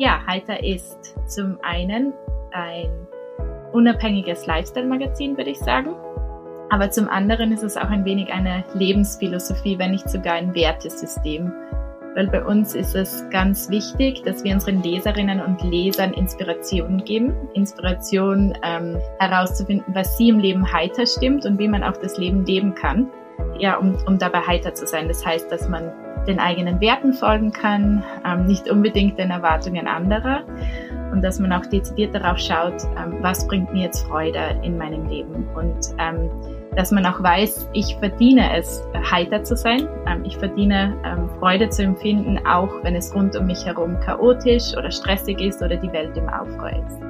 ja, Heiter ist zum einen ein unabhängiges Lifestyle-Magazin, würde ich sagen. Aber zum anderen ist es auch ein wenig eine Lebensphilosophie, wenn nicht sogar ein Wertesystem. Weil bei uns ist es ganz wichtig, dass wir unseren Leserinnen und Lesern Inspiration geben. Inspiration ähm, herauszufinden, was sie im Leben heiter stimmt und wie man auch das Leben leben kann. Ja, um, um dabei heiter zu sein. Das heißt, dass man den eigenen Werten folgen kann, ähm, nicht unbedingt den Erwartungen anderer und dass man auch dezidiert darauf schaut, ähm, was bringt mir jetzt Freude in meinem Leben und ähm, dass man auch weiß, ich verdiene es, heiter zu sein. Ähm, ich verdiene ähm, Freude zu empfinden, auch wenn es rund um mich herum chaotisch oder stressig ist oder die Welt im Aufruhr ist.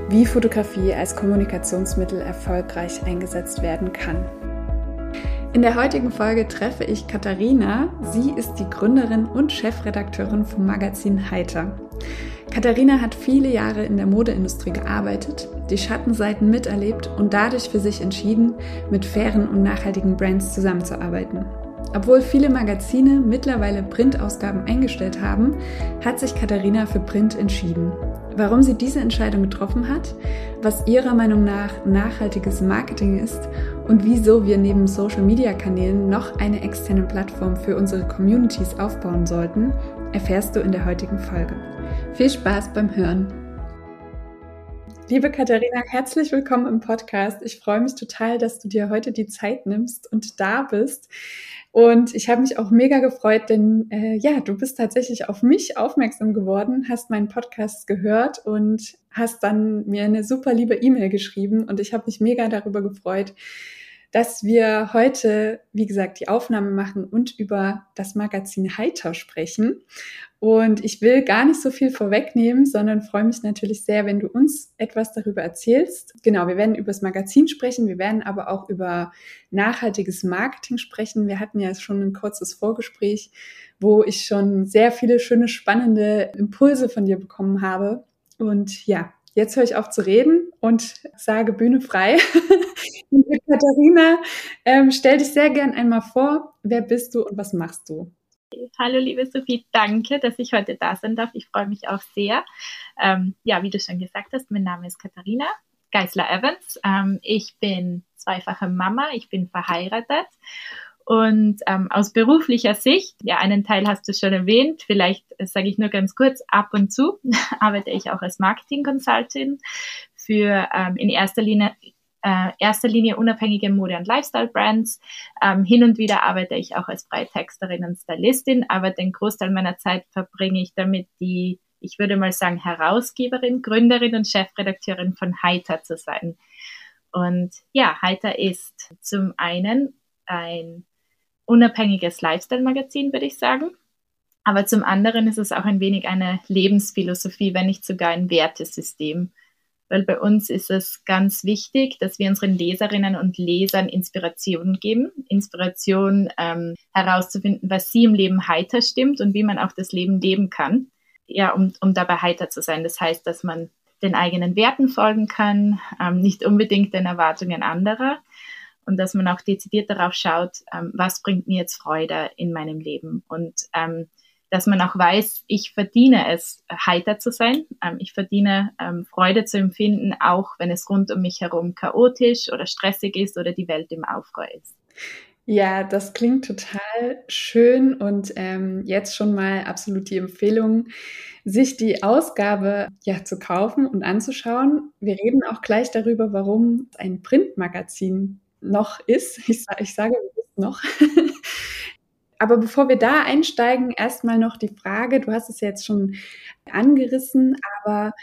wie Fotografie als Kommunikationsmittel erfolgreich eingesetzt werden kann. In der heutigen Folge treffe ich Katharina. Sie ist die Gründerin und Chefredakteurin vom Magazin Heiter. Katharina hat viele Jahre in der Modeindustrie gearbeitet, die Schattenseiten miterlebt und dadurch für sich entschieden, mit fairen und nachhaltigen Brands zusammenzuarbeiten. Obwohl viele Magazine mittlerweile Printausgaben eingestellt haben, hat sich Katharina für Print entschieden. Warum sie diese Entscheidung getroffen hat, was ihrer Meinung nach nachhaltiges Marketing ist und wieso wir neben Social-Media-Kanälen noch eine externe Plattform für unsere Communities aufbauen sollten, erfährst du in der heutigen Folge. Viel Spaß beim Hören! Liebe Katharina, herzlich willkommen im Podcast. Ich freue mich total, dass du dir heute die Zeit nimmst und da bist. Und ich habe mich auch mega gefreut, denn äh, ja, du bist tatsächlich auf mich aufmerksam geworden, hast meinen Podcast gehört und hast dann mir eine super liebe E-Mail geschrieben und ich habe mich mega darüber gefreut, dass wir heute, wie gesagt, die Aufnahme machen und über das Magazin Heiter sprechen. Und ich will gar nicht so viel vorwegnehmen, sondern freue mich natürlich sehr, wenn du uns etwas darüber erzählst. Genau, wir werden über das Magazin sprechen, wir werden aber auch über nachhaltiges Marketing sprechen. Wir hatten ja schon ein kurzes Vorgespräch, wo ich schon sehr viele schöne, spannende Impulse von dir bekommen habe. Und ja, jetzt höre ich auf zu reden und sage Bühne frei. Liebe Katharina, ähm, stell dich sehr gern einmal vor. Wer bist du und was machst du? Hallo, liebe Sophie, danke, dass ich heute da sein darf. Ich freue mich auch sehr. Ähm, ja, wie du schon gesagt hast, mein Name ist Katharina Geisler-Evans. Ähm, ich bin zweifache Mama, ich bin verheiratet und ähm, aus beruflicher Sicht, ja, einen Teil hast du schon erwähnt, vielleicht äh, sage ich nur ganz kurz, ab und zu arbeite ich auch als Marketing-Consultant für ähm, in erster Linie äh, erster Linie unabhängige Mode- und Lifestyle-Brands. Ähm, hin und wieder arbeite ich auch als Freitexterin und Stylistin, aber den Großteil meiner Zeit verbringe ich damit, die, ich würde mal sagen, Herausgeberin, Gründerin und Chefredakteurin von Heiter zu sein. Und ja, Heiter ist zum einen ein unabhängiges Lifestyle-Magazin, würde ich sagen. Aber zum anderen ist es auch ein wenig eine Lebensphilosophie, wenn nicht sogar ein Wertesystem weil bei uns ist es ganz wichtig, dass wir unseren Leserinnen und Lesern Inspiration geben, Inspiration ähm, herauszufinden, was sie im Leben heiter stimmt und wie man auch das Leben leben kann, ja, um, um dabei heiter zu sein. Das heißt, dass man den eigenen Werten folgen kann, ähm, nicht unbedingt den Erwartungen anderer und dass man auch dezidiert darauf schaut, ähm, was bringt mir jetzt Freude in meinem Leben und ähm, dass man auch weiß, ich verdiene es, heiter zu sein. Ähm, ich verdiene ähm, Freude zu empfinden, auch wenn es rund um mich herum chaotisch oder stressig ist oder die Welt im Aufruhr ist. Ja, das klingt total schön und ähm, jetzt schon mal absolut die Empfehlung, sich die Ausgabe ja zu kaufen und anzuschauen. Wir reden auch gleich darüber, warum ein Printmagazin noch ist. Ich, ich sage noch. Aber bevor wir da einsteigen, erstmal noch die Frage, du hast es jetzt schon angerissen, aber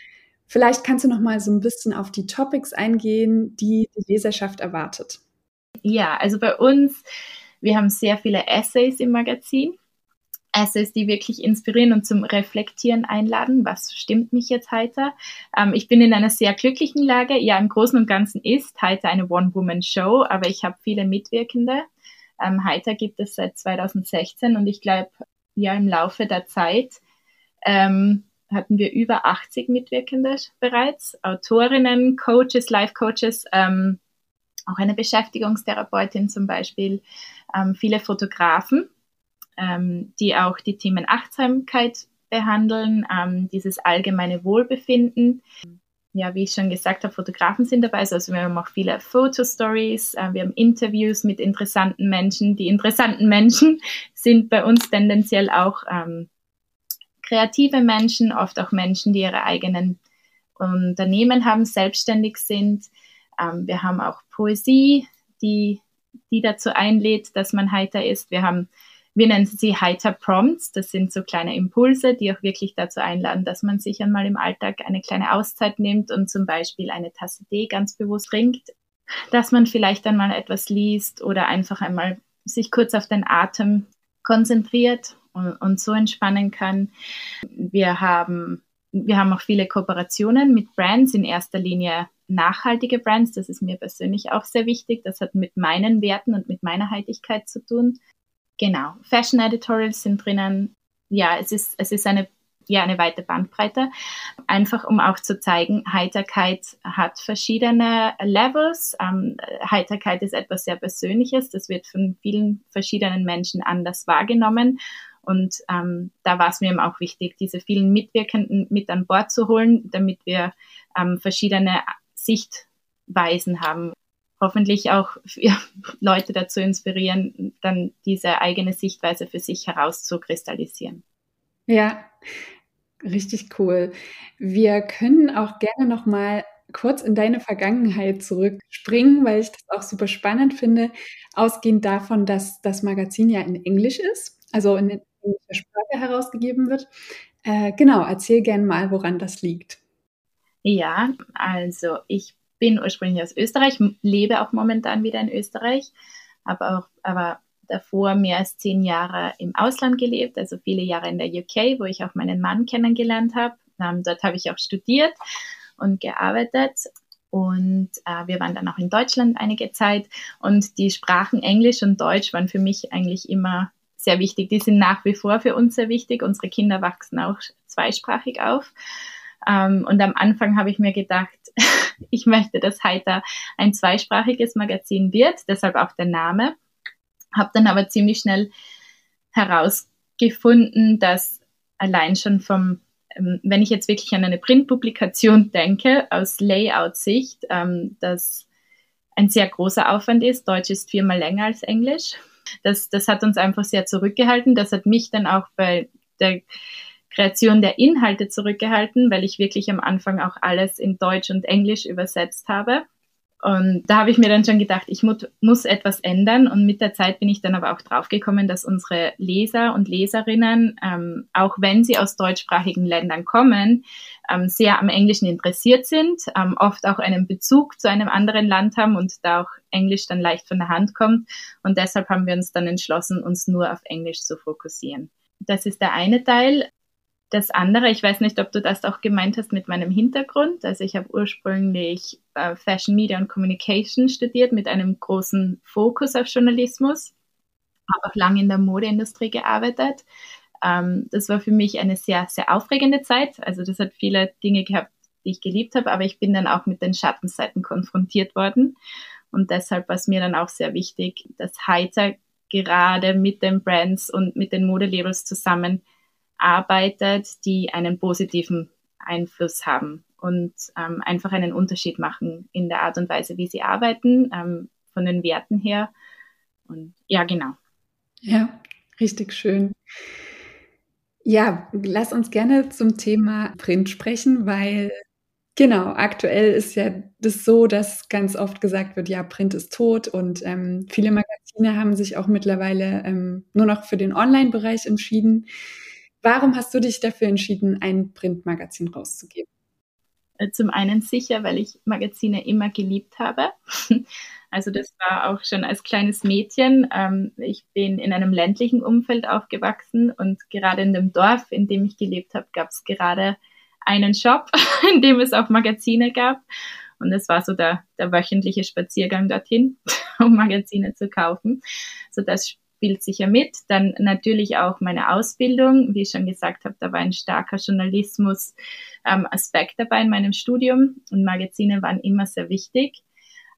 vielleicht kannst du noch mal so ein bisschen auf die Topics eingehen, die die Leserschaft erwartet. Ja, also bei uns, wir haben sehr viele Essays im Magazin. Essays, die wirklich inspirieren und zum Reflektieren einladen. Was stimmt mich jetzt heute? Ähm, ich bin in einer sehr glücklichen Lage. Ja, im Großen und Ganzen ist heute eine One-Woman-Show, aber ich habe viele Mitwirkende. Ähm, Heiter gibt es seit 2016 und ich glaube, ja, im Laufe der Zeit ähm, hatten wir über 80 Mitwirkende bereits, Autorinnen, Coaches, Life-Coaches, ähm, auch eine Beschäftigungstherapeutin zum Beispiel, ähm, viele Fotografen, ähm, die auch die Themen Achtsamkeit behandeln, ähm, dieses allgemeine Wohlbefinden. Ja, wie ich schon gesagt habe, Fotografen sind dabei, also wir haben auch viele Fotostories, äh, wir haben Interviews mit interessanten Menschen. Die interessanten Menschen sind bei uns tendenziell auch ähm, kreative Menschen, oft auch Menschen, die ihre eigenen Unternehmen haben, selbstständig sind. Ähm, wir haben auch Poesie, die, die dazu einlädt, dass man heiter ist. Wir haben, wir nennen sie heiter Prompts. Das sind so kleine Impulse, die auch wirklich dazu einladen, dass man sich einmal im Alltag eine kleine Auszeit nimmt und zum Beispiel eine Tasse Tee ganz bewusst trinkt, dass man vielleicht einmal etwas liest oder einfach einmal sich kurz auf den Atem konzentriert und, und so entspannen kann. Wir haben, wir haben auch viele Kooperationen mit Brands, in erster Linie nachhaltige Brands. Das ist mir persönlich auch sehr wichtig. Das hat mit meinen Werten und mit meiner Heiligkeit zu tun. Genau. Fashion Editorials sind drinnen. Ja, es ist, es ist eine ja eine weite Bandbreite, einfach um auch zu zeigen, Heiterkeit hat verschiedene Levels. Ähm, Heiterkeit ist etwas sehr Persönliches, das wird von vielen verschiedenen Menschen anders wahrgenommen. Und ähm, da war es mir eben auch wichtig, diese vielen Mitwirkenden mit an Bord zu holen, damit wir ähm, verschiedene Sichtweisen haben. Hoffentlich auch Leute dazu inspirieren, dann diese eigene Sichtweise für sich herauszukristallisieren. Ja, Richtig cool. Wir können auch gerne noch mal kurz in deine Vergangenheit zurückspringen, weil ich das auch super spannend finde, ausgehend davon, dass das Magazin ja in Englisch ist, also in englischer Sprache herausgegeben wird. Äh, genau, erzähl gerne mal, woran das liegt. Ja, also ich bin ursprünglich aus Österreich, lebe auch momentan wieder in Österreich, aber auch, aber davor mehr als zehn Jahre im Ausland gelebt, also viele Jahre in der UK, wo ich auch meinen Mann kennengelernt habe. Ähm, dort habe ich auch studiert und gearbeitet. Und äh, wir waren dann auch in Deutschland einige Zeit. Und die Sprachen Englisch und Deutsch waren für mich eigentlich immer sehr wichtig. Die sind nach wie vor für uns sehr wichtig. Unsere Kinder wachsen auch zweisprachig auf. Ähm, und am Anfang habe ich mir gedacht, ich möchte, dass Heiter ein zweisprachiges Magazin wird, deshalb auch der Name. Habe dann aber ziemlich schnell herausgefunden, dass allein schon vom, ähm, wenn ich jetzt wirklich an eine Printpublikation denke, aus Layout-Sicht, ähm, dass ein sehr großer Aufwand ist. Deutsch ist viermal länger als Englisch. Das, das hat uns einfach sehr zurückgehalten. Das hat mich dann auch bei der Kreation der Inhalte zurückgehalten, weil ich wirklich am Anfang auch alles in Deutsch und Englisch übersetzt habe. Und da habe ich mir dann schon gedacht, ich mu muss etwas ändern. Und mit der Zeit bin ich dann aber auch draufgekommen, dass unsere Leser und Leserinnen, ähm, auch wenn sie aus deutschsprachigen Ländern kommen, ähm, sehr am Englischen interessiert sind, ähm, oft auch einen Bezug zu einem anderen Land haben und da auch Englisch dann leicht von der Hand kommt. Und deshalb haben wir uns dann entschlossen, uns nur auf Englisch zu fokussieren. Das ist der eine Teil das andere, ich weiß nicht, ob du das auch gemeint hast mit meinem Hintergrund. Also ich habe ursprünglich äh, Fashion Media und Communication studiert mit einem großen Fokus auf Journalismus, habe auch lange in der Modeindustrie gearbeitet. Ähm, das war für mich eine sehr, sehr aufregende Zeit. Also das hat viele Dinge gehabt, die ich geliebt habe, aber ich bin dann auch mit den Schattenseiten konfrontiert worden. Und deshalb war es mir dann auch sehr wichtig, dass Heiter gerade mit den Brands und mit den Modelabels zusammen arbeitet, die einen positiven Einfluss haben und ähm, einfach einen Unterschied machen in der Art und Weise, wie sie arbeiten, ähm, von den Werten her. Und ja, genau. Ja, richtig schön. Ja, lass uns gerne zum Thema Print sprechen, weil genau, aktuell ist ja das so, dass ganz oft gesagt wird, ja, Print ist tot und ähm, viele Magazine haben sich auch mittlerweile ähm, nur noch für den Online-Bereich entschieden. Warum hast du dich dafür entschieden, ein Printmagazin rauszugeben? Äh, zum einen sicher, weil ich Magazine immer geliebt habe. Also das war auch schon als kleines Mädchen. Ähm, ich bin in einem ländlichen Umfeld aufgewachsen und gerade in dem Dorf, in dem ich gelebt habe, gab es gerade einen Shop, in dem es auch Magazine gab. Und es war so der, der wöchentliche Spaziergang dorthin, um Magazine zu kaufen. So das spielt sicher mit. Dann natürlich auch meine Ausbildung. Wie ich schon gesagt habe, da war ein starker Journalismus-Aspekt ähm, dabei in meinem Studium und Magazine waren immer sehr wichtig.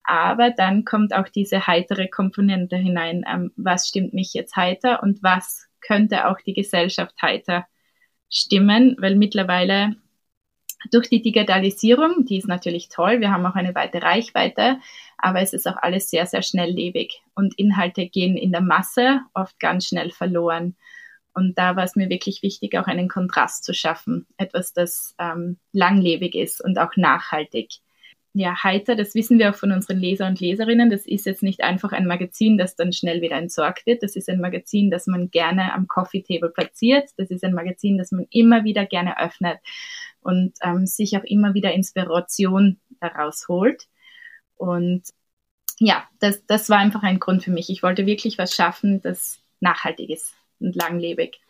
Aber dann kommt auch diese heitere Komponente hinein. Ähm, was stimmt mich jetzt heiter und was könnte auch die Gesellschaft heiter stimmen? Weil mittlerweile durch die Digitalisierung, die ist natürlich toll, wir haben auch eine weite Reichweite, aber es ist auch alles sehr, sehr schnelllebig und Inhalte gehen in der Masse oft ganz schnell verloren. Und da war es mir wirklich wichtig, auch einen Kontrast zu schaffen, etwas, das ähm, langlebig ist und auch nachhaltig. Ja, heiter, das wissen wir auch von unseren Leser und Leserinnen. Das ist jetzt nicht einfach ein Magazin, das dann schnell wieder entsorgt wird. Das ist ein Magazin, das man gerne am Coffee Table platziert. Das ist ein Magazin, das man immer wieder gerne öffnet und ähm, sich auch immer wieder Inspiration daraus holt. Und ja, das, das war einfach ein Grund für mich. Ich wollte wirklich was schaffen, das nachhaltig ist und langlebig.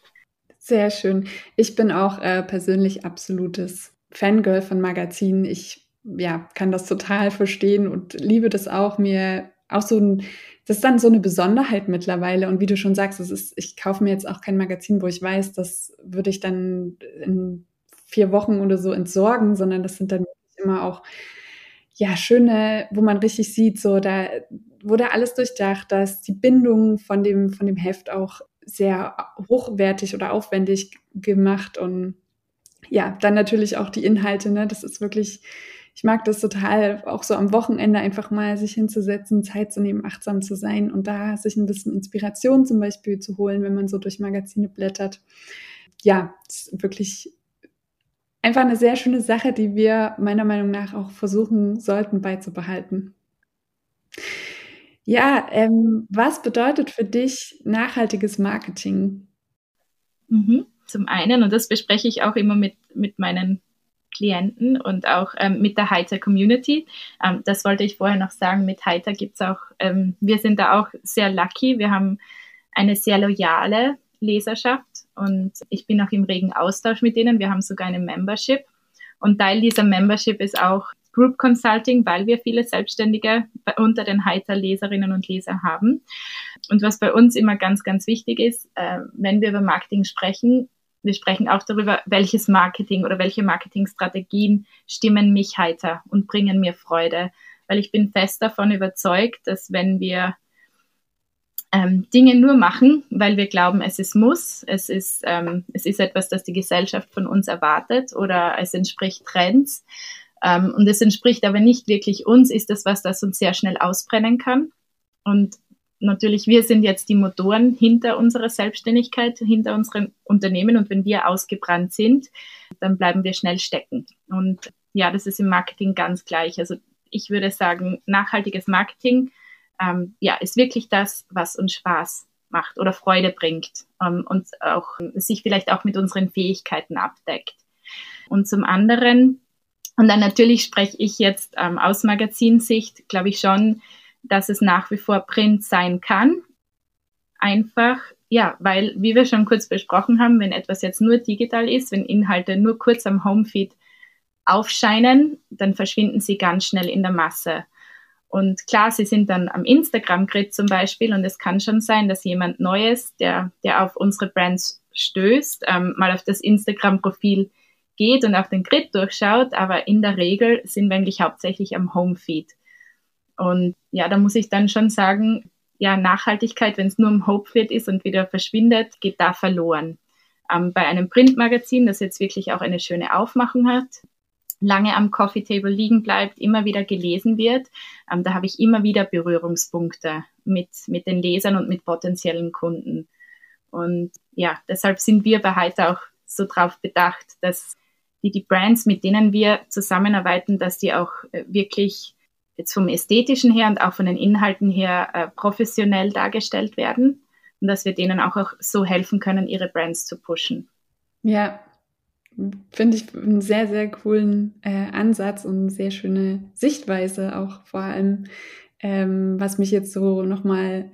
Sehr schön. Ich bin auch äh, persönlich absolutes Fangirl von Magazinen. Ich ja, kann das total verstehen und liebe das auch, mir auch so ein, das ist dann so eine Besonderheit mittlerweile. Und wie du schon sagst, es ist, ich kaufe mir jetzt auch kein Magazin, wo ich weiß, das würde ich dann in vier Wochen oder so entsorgen, sondern das sind dann immer auch ja schöne, wo man richtig sieht, so da wurde alles durchdacht, dass die Bindung von dem von dem Heft auch sehr hochwertig oder aufwendig gemacht und ja, dann natürlich auch die Inhalte, ne, das ist wirklich ich mag das total, auch so am Wochenende einfach mal sich hinzusetzen, Zeit zu nehmen, achtsam zu sein und da sich ein bisschen Inspiration zum Beispiel zu holen, wenn man so durch Magazine blättert. Ja, wirklich einfach eine sehr schöne Sache, die wir meiner Meinung nach auch versuchen sollten beizubehalten. Ja, ähm, was bedeutet für dich nachhaltiges Marketing? Mhm. Zum einen, und das bespreche ich auch immer mit, mit meinen Klienten und auch ähm, mit der Heiter Community. Ähm, das wollte ich vorher noch sagen. Mit Heiter gibt es auch, ähm, wir sind da auch sehr lucky. Wir haben eine sehr loyale Leserschaft und ich bin auch im regen Austausch mit denen. Wir haben sogar eine Membership und Teil dieser Membership ist auch Group Consulting, weil wir viele Selbstständige unter den Heiter-Leserinnen und Leser haben. Und was bei uns immer ganz, ganz wichtig ist, äh, wenn wir über Marketing sprechen, wir sprechen auch darüber, welches Marketing oder welche Marketingstrategien stimmen mich heiter und bringen mir Freude. Weil ich bin fest davon überzeugt, dass wenn wir ähm, Dinge nur machen, weil wir glauben, es ist muss, es ist, ähm, es ist etwas, das die Gesellschaft von uns erwartet oder es entspricht Trends ähm, und es entspricht aber nicht wirklich uns, ist das was, das uns sehr schnell ausbrennen kann. Und natürlich, wir sind jetzt die Motoren hinter unserer Selbstständigkeit, hinter unseren Unternehmen und wenn wir ausgebrannt sind, dann bleiben wir schnell stecken. Und ja, das ist im Marketing ganz gleich. Also ich würde sagen, nachhaltiges Marketing ähm, ja, ist wirklich das, was uns Spaß macht oder Freude bringt ähm, und auch sich vielleicht auch mit unseren Fähigkeiten abdeckt. Und zum anderen, und dann natürlich spreche ich jetzt ähm, aus Magazinsicht, glaube ich schon, dass es nach wie vor Print sein kann. Einfach, ja, weil, wie wir schon kurz besprochen haben, wenn etwas jetzt nur digital ist, wenn Inhalte nur kurz am Homefeed aufscheinen, dann verschwinden sie ganz schnell in der Masse. Und klar, sie sind dann am Instagram-Grid zum Beispiel und es kann schon sein, dass jemand Neues, der, der auf unsere Brands stößt, ähm, mal auf das Instagram-Profil geht und auf den Grid durchschaut, aber in der Regel sind wir eigentlich hauptsächlich am Homefeed. Und ja, da muss ich dann schon sagen, ja, Nachhaltigkeit, wenn es nur im Homefeed ist und wieder verschwindet, geht da verloren. Ähm, bei einem Printmagazin, das jetzt wirklich auch eine schöne Aufmachung hat, lange am Coffee Table liegen bleibt, immer wieder gelesen wird. Ähm, da habe ich immer wieder Berührungspunkte mit, mit den Lesern und mit potenziellen Kunden. Und ja, deshalb sind wir bei Heiter auch so drauf bedacht, dass die, die Brands, mit denen wir zusammenarbeiten, dass die auch äh, wirklich jetzt vom ästhetischen her und auch von den Inhalten her äh, professionell dargestellt werden und dass wir denen auch, auch so helfen können, ihre Brands zu pushen. Ja, finde ich einen sehr, sehr coolen äh, Ansatz und eine sehr schöne Sichtweise auch vor allem. ähm, was mich jetzt so nochmal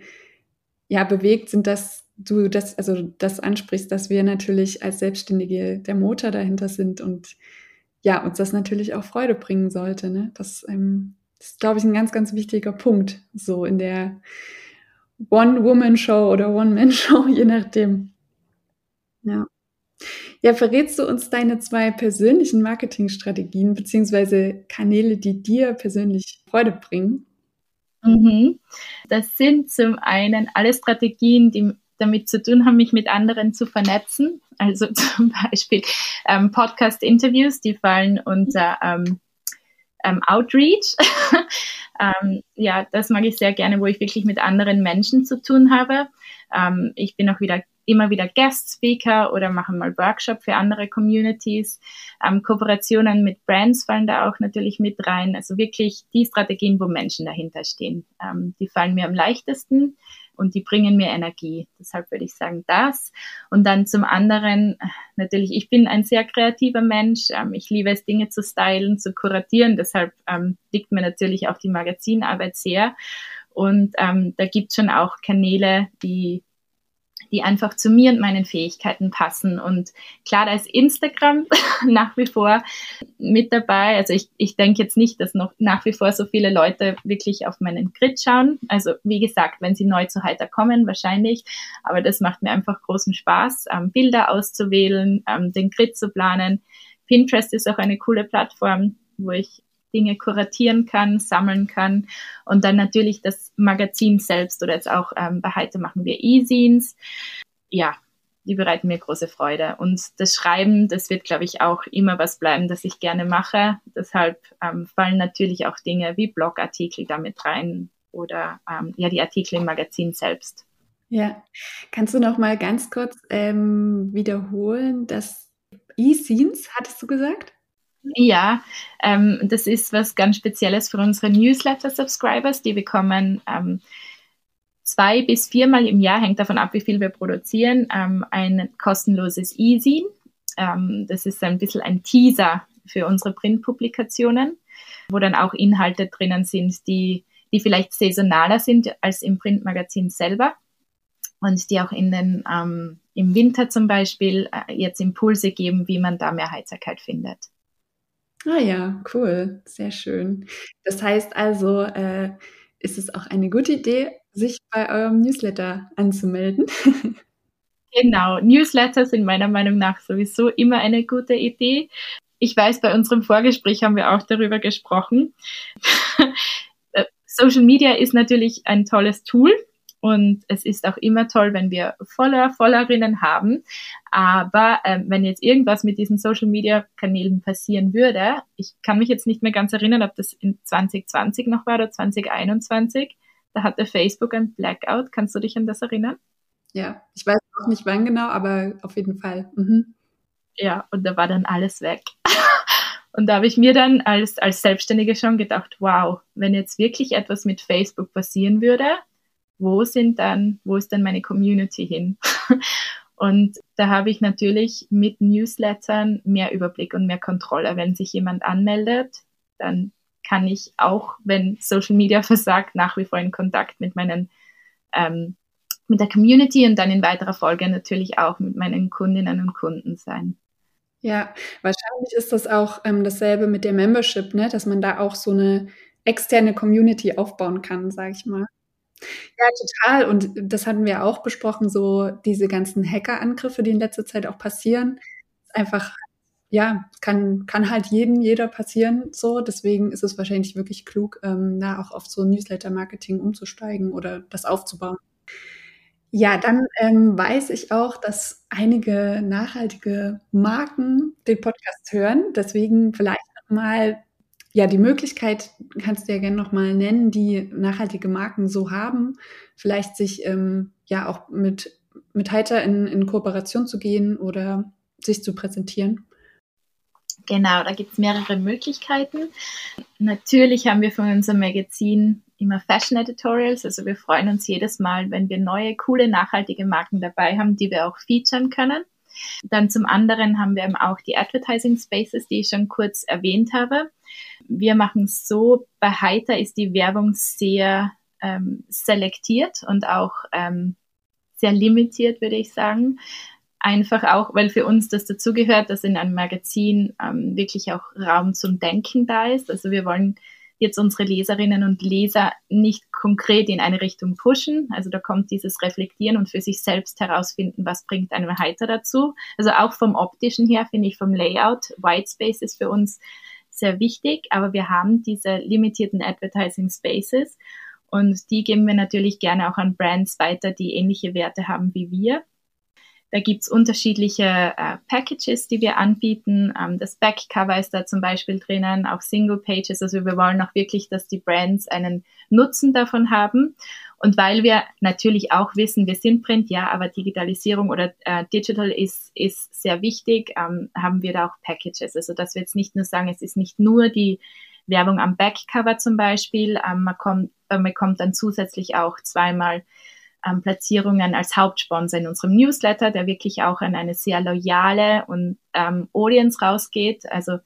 ja, bewegt, sind, dass du das, also das ansprichst, dass wir natürlich als Selbstständige der Motor dahinter sind und ja, uns das natürlich auch Freude bringen sollte. Ne? Das, ähm, das ist, glaube ich, ein ganz, ganz wichtiger Punkt, so in der One-Woman-Show oder One-Man-Show, je nachdem. Ja. Ja, verrätst du uns deine zwei persönlichen Marketingstrategien beziehungsweise Kanäle, die dir persönlich Freude bringen? Mhm. Das sind zum einen alle Strategien, die damit zu tun haben, mich mit anderen zu vernetzen. Also zum Beispiel ähm, Podcast-Interviews, die fallen unter ähm, ähm, Outreach. ähm, ja, das mag ich sehr gerne, wo ich wirklich mit anderen Menschen zu tun habe. Ähm, ich bin auch wieder immer wieder Guest Speaker oder machen mal Workshop für andere Communities. Ähm, Kooperationen mit Brands fallen da auch natürlich mit rein. Also wirklich die Strategien, wo Menschen dahinter stehen, ähm, die fallen mir am leichtesten und die bringen mir Energie. Deshalb würde ich sagen, das. Und dann zum anderen, natürlich, ich bin ein sehr kreativer Mensch. Ähm, ich liebe es, Dinge zu stylen, zu kuratieren. Deshalb ähm, liegt mir natürlich auch die Magazinarbeit sehr. Und ähm, da gibt es schon auch Kanäle, die die einfach zu mir und meinen Fähigkeiten passen. Und klar, da ist Instagram nach wie vor mit dabei. Also ich, ich denke jetzt nicht, dass noch nach wie vor so viele Leute wirklich auf meinen Grid schauen. Also wie gesagt, wenn sie neu zu Heiter kommen, wahrscheinlich. Aber das macht mir einfach großen Spaß, ähm, Bilder auszuwählen, ähm, den Grid zu planen. Pinterest ist auch eine coole Plattform, wo ich Dinge kuratieren kann, sammeln kann. Und dann natürlich das Magazin selbst oder jetzt auch ähm, bei Heite machen wir E-Zines. Ja, die bereiten mir große Freude. Und das Schreiben, das wird, glaube ich, auch immer was bleiben, das ich gerne mache. Deshalb ähm, fallen natürlich auch Dinge wie Blogartikel damit rein oder ähm, ja die Artikel im Magazin selbst. Ja, kannst du noch mal ganz kurz ähm, wiederholen, dass E-Scenes, hattest du gesagt? Ja, ähm, das ist was ganz Spezielles für unsere Newsletter-Subscribers. Die bekommen ähm, zwei bis viermal im Jahr, hängt davon ab, wie viel wir produzieren, ähm, ein kostenloses E-Zine. Ähm, das ist ein bisschen ein Teaser für unsere Printpublikationen, wo dann auch Inhalte drinnen sind, die, die vielleicht saisonaler sind als im Printmagazin selber und die auch in den, ähm, im Winter zum Beispiel äh, jetzt Impulse geben, wie man da mehr Heizbarkeit findet. Ah ja, cool, sehr schön. Das heißt also, äh, ist es auch eine gute Idee, sich bei eurem Newsletter anzumelden? Genau, Newsletter sind meiner Meinung nach sowieso immer eine gute Idee. Ich weiß, bei unserem Vorgespräch haben wir auch darüber gesprochen. Äh, Social Media ist natürlich ein tolles Tool, und es ist auch immer toll, wenn wir Follower, Followerinnen haben. Aber ähm, wenn jetzt irgendwas mit diesen Social Media Kanälen passieren würde, ich kann mich jetzt nicht mehr ganz erinnern, ob das in 2020 noch war oder 2021, da hatte Facebook ein Blackout. Kannst du dich an das erinnern? Ja, ich weiß auch nicht wann genau, aber auf jeden Fall. Mhm. Ja, und da war dann alles weg. Und da habe ich mir dann als, als Selbstständige schon gedacht, wow, wenn jetzt wirklich etwas mit Facebook passieren würde, wo sind dann, wo ist dann meine Community hin? Und da habe ich natürlich mit Newslettern mehr Überblick und mehr Kontrolle. Wenn sich jemand anmeldet, dann kann ich auch, wenn Social Media versagt, nach wie vor in Kontakt mit meinen ähm, mit der Community und dann in weiterer Folge natürlich auch mit meinen Kundinnen und Kunden sein. Ja, wahrscheinlich ist das auch ähm, dasselbe mit der Membership, ne? dass man da auch so eine externe Community aufbauen kann, sage ich mal. Ja, total. Und das hatten wir auch besprochen, so diese ganzen Hackerangriffe, die in letzter Zeit auch passieren. Einfach, ja, kann, kann halt jedem, jeder passieren, so. Deswegen ist es wahrscheinlich wirklich klug, ähm, auch auf so Newsletter-Marketing umzusteigen oder das aufzubauen. Ja, dann ähm, weiß ich auch, dass einige nachhaltige Marken den Podcast hören. Deswegen vielleicht mal ja, die Möglichkeit kannst du ja gerne nochmal nennen, die nachhaltige Marken so haben, vielleicht sich ähm, ja auch mit, mit Heiter in, in Kooperation zu gehen oder sich zu präsentieren. Genau, da gibt es mehrere Möglichkeiten. Natürlich haben wir von unserem Magazin immer Fashion Editorials, also wir freuen uns jedes Mal, wenn wir neue, coole, nachhaltige Marken dabei haben, die wir auch featuren können. Dann zum anderen haben wir eben auch die Advertising Spaces, die ich schon kurz erwähnt habe. Wir machen es so, bei Heiter ist die Werbung sehr ähm, selektiert und auch ähm, sehr limitiert, würde ich sagen. Einfach auch, weil für uns das dazugehört, dass in einem Magazin ähm, wirklich auch Raum zum Denken da ist. Also wir wollen jetzt unsere Leserinnen und Leser nicht konkret in eine Richtung pushen. Also da kommt dieses Reflektieren und für sich selbst herausfinden, was bringt einem Heiter dazu. Also auch vom optischen her finde ich vom Layout, Whitespace ist für uns sehr wichtig, aber wir haben diese limitierten Advertising Spaces und die geben wir natürlich gerne auch an Brands weiter, die ähnliche Werte haben wie wir. Da gibt's unterschiedliche äh, Packages, die wir anbieten. Ähm, das Backcover ist da zum Beispiel drinnen, auch Single Pages. Also wir wollen auch wirklich, dass die Brands einen Nutzen davon haben. Und weil wir natürlich auch wissen, wir sind Print, ja, aber Digitalisierung oder äh, Digital ist, ist sehr wichtig, ähm, haben wir da auch Packages. Also dass wir jetzt nicht nur sagen, es ist nicht nur die Werbung am Backcover zum Beispiel, ähm, man, kommt, man bekommt dann zusätzlich auch zweimal ähm, Platzierungen als Hauptsponsor in unserem Newsletter, der wirklich auch an eine sehr loyale und ähm, Audience rausgeht. Also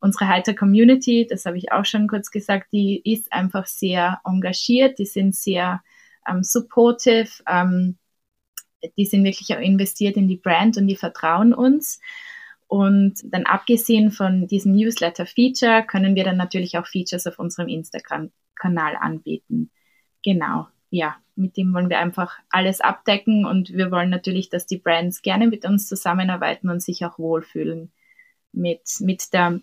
unsere Heiter Community, das habe ich auch schon kurz gesagt, die ist einfach sehr engagiert, die sind sehr ähm, supportive, ähm, die sind wirklich auch investiert in die Brand und die vertrauen uns. Und dann abgesehen von diesem Newsletter-Feature können wir dann natürlich auch Features auf unserem Instagram-Kanal anbieten. Genau ja, mit dem wollen wir einfach alles abdecken und wir wollen natürlich, dass die Brands gerne mit uns zusammenarbeiten und sich auch wohlfühlen mit, mit der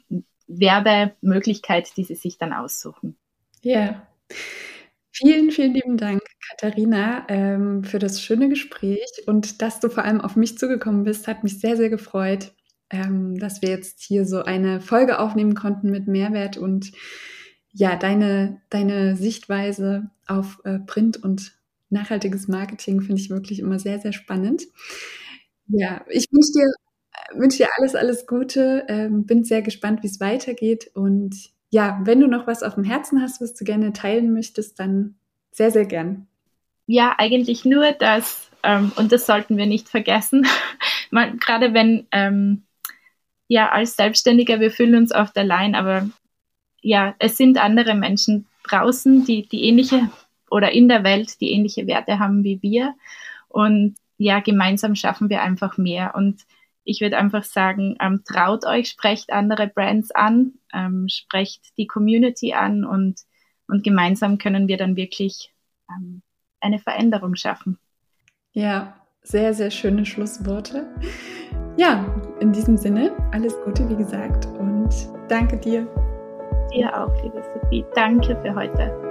Werbemöglichkeit, die sie sich dann aussuchen. Ja. Vielen, vielen lieben Dank, Katharina, ähm, für das schöne Gespräch und dass du vor allem auf mich zugekommen bist, hat mich sehr, sehr gefreut, ähm, dass wir jetzt hier so eine Folge aufnehmen konnten mit Mehrwert und ja, deine, deine Sichtweise auf äh, Print und nachhaltiges Marketing finde ich wirklich immer sehr, sehr spannend. Ja, ich wünsche dir, wünsch dir alles, alles Gute. Ähm, bin sehr gespannt, wie es weitergeht. Und ja, wenn du noch was auf dem Herzen hast, was du gerne teilen möchtest, dann sehr, sehr gern. Ja, eigentlich nur das, ähm, und das sollten wir nicht vergessen, Man, gerade wenn, ähm, ja, als Selbstständiger, wir fühlen uns oft allein, aber ja, es sind andere Menschen draußen, die, die ähnliche oder in der Welt, die ähnliche Werte haben wie wir. Und ja, gemeinsam schaffen wir einfach mehr. Und ich würde einfach sagen, ähm, traut euch, sprecht andere Brands an, ähm, sprecht die Community an und, und gemeinsam können wir dann wirklich ähm, eine Veränderung schaffen. Ja, sehr, sehr schöne Schlussworte. Ja, in diesem Sinne, alles Gute, wie gesagt, und danke dir dir auch, liebe Sophie. Danke für heute.